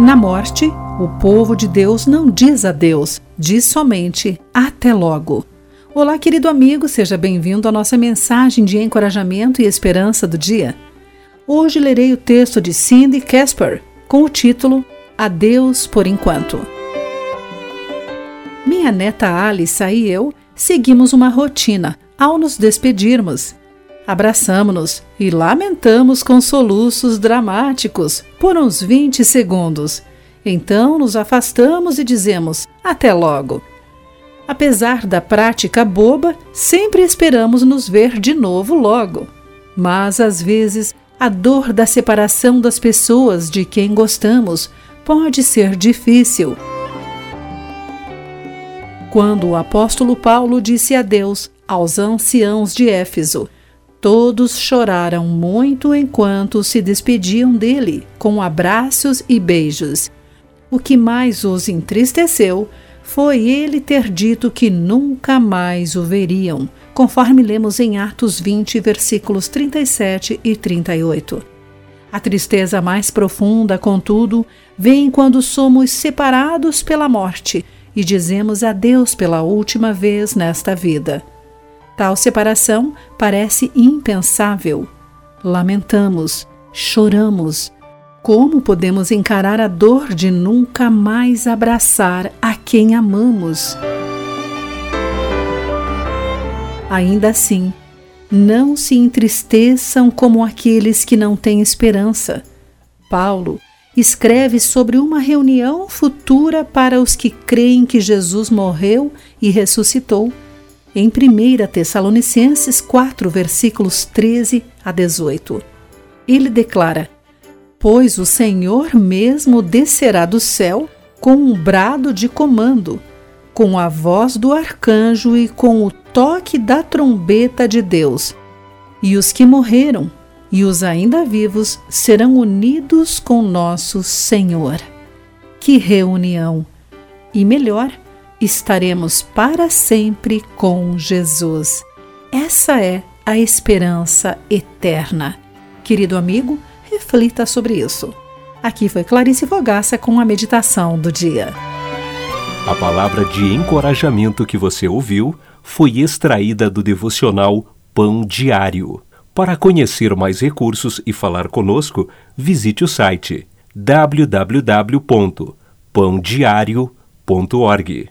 Na morte, o povo de Deus não diz adeus, diz somente até logo. Olá, querido amigo, seja bem-vindo à nossa mensagem de encorajamento e esperança do dia. Hoje lerei o texto de Cindy Casper com o título Adeus por enquanto. Minha neta Alice e eu seguimos uma rotina ao nos despedirmos. Abraçamos-nos e lamentamos com soluços dramáticos por uns 20 segundos. Então nos afastamos e dizemos até logo. Apesar da prática boba, sempre esperamos nos ver de novo logo. Mas às vezes a dor da separação das pessoas de quem gostamos pode ser difícil. Quando o apóstolo Paulo disse adeus aos anciãos de Éfeso, Todos choraram muito enquanto se despediam dele, com abraços e beijos. O que mais os entristeceu foi ele ter dito que nunca mais o veriam, conforme lemos em Atos 20, versículos 37 e 38. A tristeza mais profunda, contudo, vem quando somos separados pela morte e dizemos adeus pela última vez nesta vida. Tal separação parece impensável. Lamentamos, choramos. Como podemos encarar a dor de nunca mais abraçar a quem amamos? Ainda assim, não se entristeçam como aqueles que não têm esperança. Paulo escreve sobre uma reunião futura para os que creem que Jesus morreu e ressuscitou em 1 Tessalonicenses 4, versículos 13 a 18. Ele declara: Pois o Senhor mesmo descerá do céu com um brado de comando, com a voz do arcanjo e com o toque da trombeta de Deus. E os que morreram e os ainda vivos serão unidos com nosso Senhor. Que reunião! E melhor, estaremos para sempre com Jesus. Essa é a esperança eterna. Querido amigo, reflita sobre isso. Aqui foi Clarice Fogaça com a meditação do dia. A palavra de encorajamento que você ouviu foi extraída do devocional Pão Diário. Para conhecer mais recursos e falar conosco, visite o site www.pãodiario.org.